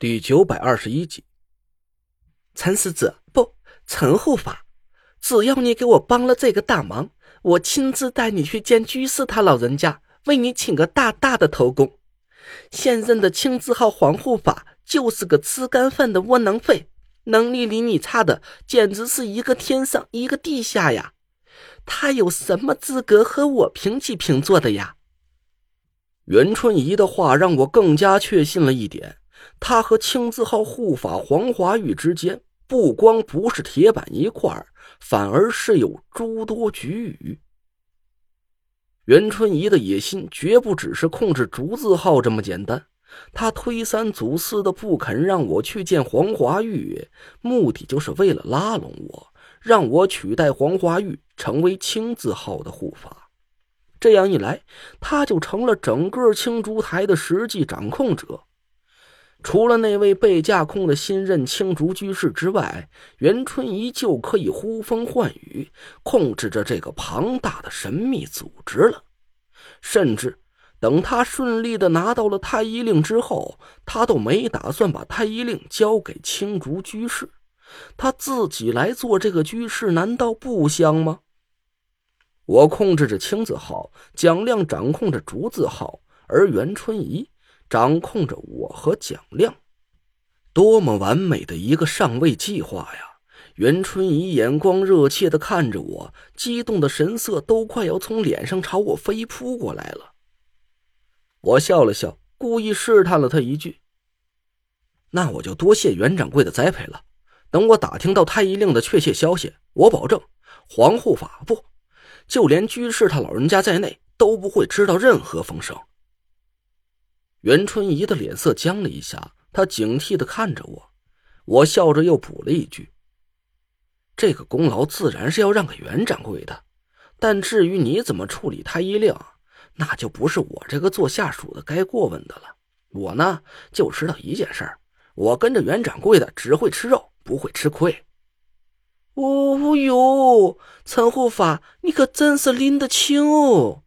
第九百二十一集，陈世子不，陈护法，只要你给我帮了这个大忙，我亲自带你去见居士他老人家，为你请个大大的头功。现任的青字号黄护法就是个吃干饭的窝囊废，能力比你差的简直是一个天上一个地下呀！他有什么资格和我平起平坐的呀？袁春怡的话让我更加确信了一点。他和青字号护法黄华玉之间，不光不是铁板一块反而是有诸多局龉。袁春怡的野心绝不只是控制竹字号这么简单，他推三阻四的不肯让我去见黄华玉，目的就是为了拉拢我，让我取代黄华玉成为青字号的护法。这样一来，他就成了整个青竹台的实际掌控者。除了那位被架空的新任青竹居士之外，袁春怡就可以呼风唤雨，控制着这个庞大的神秘组织了。甚至等他顺利的拿到了太医令之后，他都没打算把太医令交给青竹居士，他自己来做这个居士，难道不香吗？我控制着青字号，蒋亮掌控着竹字号，而袁春怡。掌控着我和蒋亮，多么完美的一个上位计划呀！袁春怡眼光热切的看着我，激动的神色都快要从脸上朝我飞扑过来了。我笑了笑，故意试探了他一句：“那我就多谢袁掌柜的栽培了。等我打听到太医令的确切消息，我保证，黄护法不，就连居士他老人家在内都不会知道任何风声。”袁春怡的脸色僵了一下，她警惕的看着我，我笑着又补了一句：“这个功劳自然是要让给袁掌柜的，但至于你怎么处理太医令，那就不是我这个做下属的该过问的了。我呢，就知道一件事儿，我跟着袁掌柜的只会吃肉，不会吃亏。”哦哟，陈护法，你可真是拎得清哦！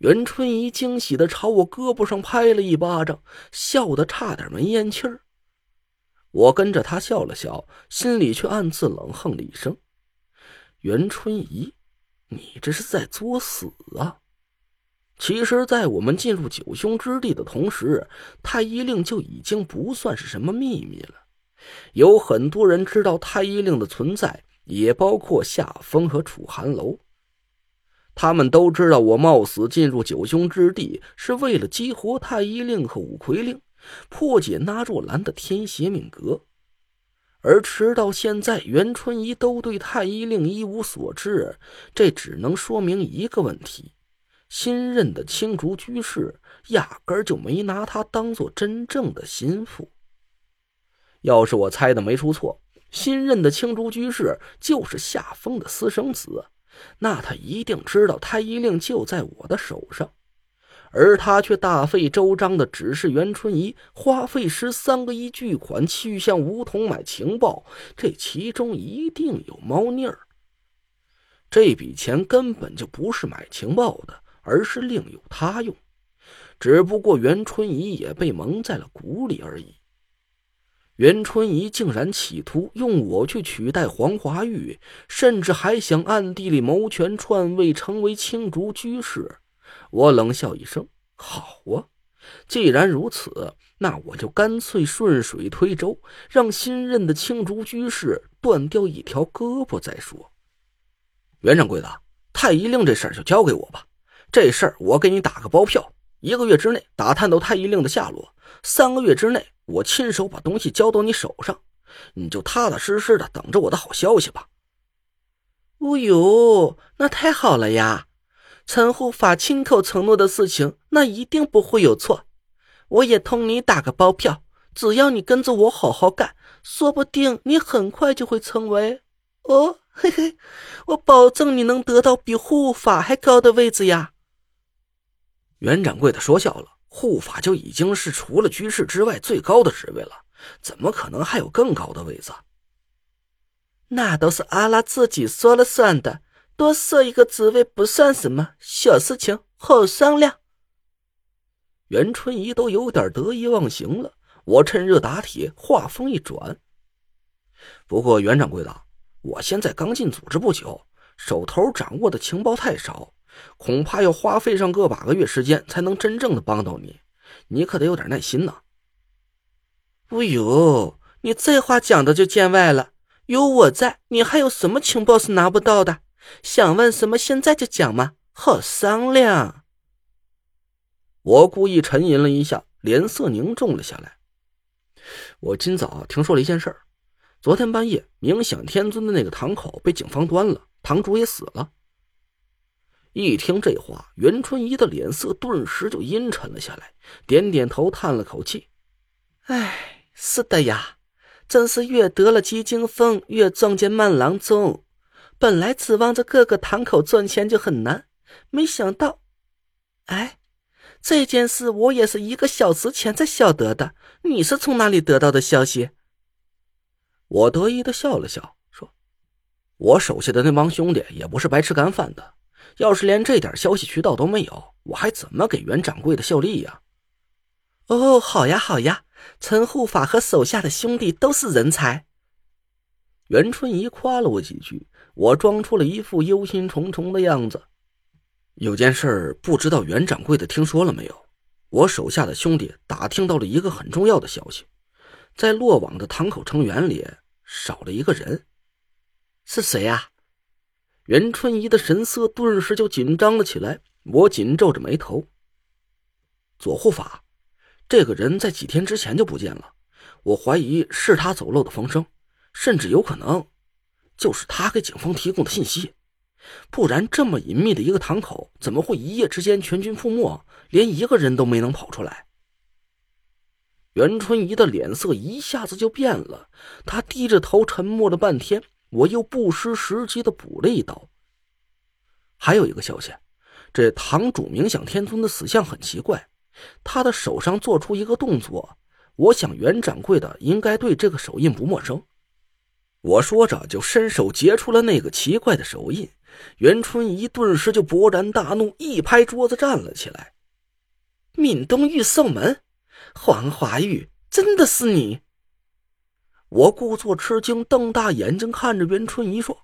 袁春怡惊喜的朝我胳膊上拍了一巴掌，笑得差点没咽气儿。我跟着他笑了笑，心里却暗自冷哼了一声：“袁春怡，你这是在作死啊！”其实，在我们进入九凶之地的同时，太医令就已经不算是什么秘密了。有很多人知道太医令的存在，也包括夏风和楚寒楼。他们都知道，我冒死进入九凶之地是为了激活太医令和五魁令，破解那若兰的天邪命格。而直到现在，袁春怡都对太医令一无所知，这只能说明一个问题：新任的青竹居士压根儿就没拿他当做真正的心腹。要是我猜的没出错，新任的青竹居士就是夏风的私生子。那他一定知道太医令就在我的手上，而他却大费周章的指示袁春怡花费十三个亿巨款去向梧桐买情报，这其中一定有猫腻儿。这笔钱根本就不是买情报的，而是另有他用，只不过袁春怡也被蒙在了鼓里而已。袁春怡竟然企图用我去取代黄华玉，甚至还想暗地里谋权篡位，成为青竹居士。我冷笑一声：“好啊，既然如此，那我就干脆顺水推舟，让新任的青竹居士断掉一条胳膊再说。”袁掌柜的，太医令这事儿就交给我吧。这事儿我给你打个包票，一个月之内打探到太医令的下落，三个月之内。我亲手把东西交到你手上，你就踏踏实实的等着我的好消息吧。哦呦，那太好了呀！陈护法亲口承诺的事情，那一定不会有错。我也同你打个包票，只要你跟着我好好干，说不定你很快就会成为……哦，嘿嘿，我保证你能得到比护法还高的位置呀！袁掌柜的说笑了。护法就已经是除了居士之外最高的职位了，怎么可能还有更高的位子？那都是阿拉自己说了算的，多设一个职位不算什么，小事情好商量。袁春怡都有点得意忘形了，我趁热打铁，话锋一转。不过袁掌柜的，我现在刚进组织不久，手头掌握的情报太少，恐怕要花费上个把个月时间才能真正的帮到你。你可得有点耐心呐。哎呦，你这话讲的就见外了。有我在，你还有什么情报是拿不到的？想问什么，现在就讲嘛，好商量。我故意沉吟了一下，脸色凝重了下来。我今早听说了一件事儿，昨天半夜，冥想天尊的那个堂口被警方端了，堂主也死了。一听这话，袁春怡的脸色顿时就阴沉了下来，点点头，叹了口气：“哎，是的呀。”真是越得了鸡精风，越撞见慢郎中。本来指望着各个堂口赚钱就很难，没想到，哎，这件事我也是一个小时前才晓得的。你是从哪里得到的消息？我得意的笑了笑，说：“我手下的那帮兄弟也不是白吃干饭的，要是连这点消息渠道都没有，我还怎么给袁掌柜的效力呀？”哦，好呀，好呀。陈护法和手下的兄弟都是人才。袁春怡夸了我几句，我装出了一副忧心忡忡的样子。有件事不知道袁掌柜的听说了没有？我手下的兄弟打听到了一个很重要的消息，在落网的堂口成员里少了一个人，是谁呀？袁春怡的神色顿时就紧张了起来。我紧皱着眉头。左护法。这个人在几天之前就不见了，我怀疑是他走漏的风声，甚至有可能就是他给警方提供的信息，不然这么隐秘的一个堂口，怎么会一夜之间全军覆没，连一个人都没能跑出来？袁春怡的脸色一下子就变了，她低着头沉默了半天，我又不失时机的补了一刀：“还有一个消息，这堂主冥想天尊的死相很奇怪。”他的手上做出一个动作，我想袁掌柜的应该对这个手印不陌生。我说着就伸手截出了那个奇怪的手印，袁春怡顿时就勃然大怒，一拍桌子站了起来：“闽东玉圣门，黄华玉，真的是你！”我故作吃惊，瞪大眼睛看着袁春怡说：“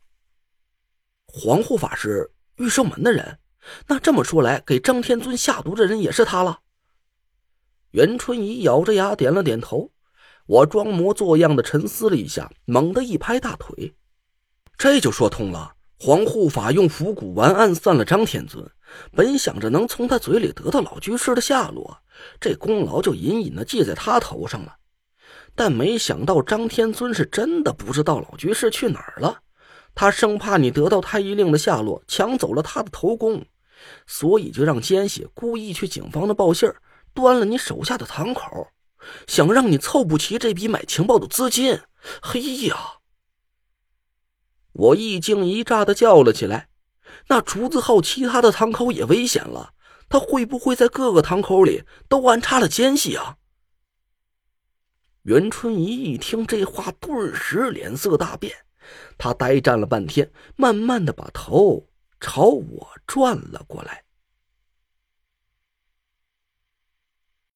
黄护法是玉圣门的人，那这么说来，给张天尊下毒的人也是他了？”袁春怡咬着牙点了点头，我装模作样的沉思了一下，猛地一拍大腿，这就说通了。黄护法用伏骨丸暗算了张天尊，本想着能从他嘴里得到老居士的下落，这功劳就隐隐的记在他头上了。但没想到张天尊是真的不知道老居士去哪儿了，他生怕你得到太医令的下落，抢走了他的头功，所以就让奸细故意去警方的报信。端了你手下的堂口，想让你凑不齐这笔买情报的资金。嘿呀！我一惊一乍的叫了起来。那竹子号其他的堂口也危险了，他会不会在各个堂口里都安插了奸细啊？袁春怡一听这话，顿时脸色大变，他呆站了半天，慢慢的把头朝我转了过来。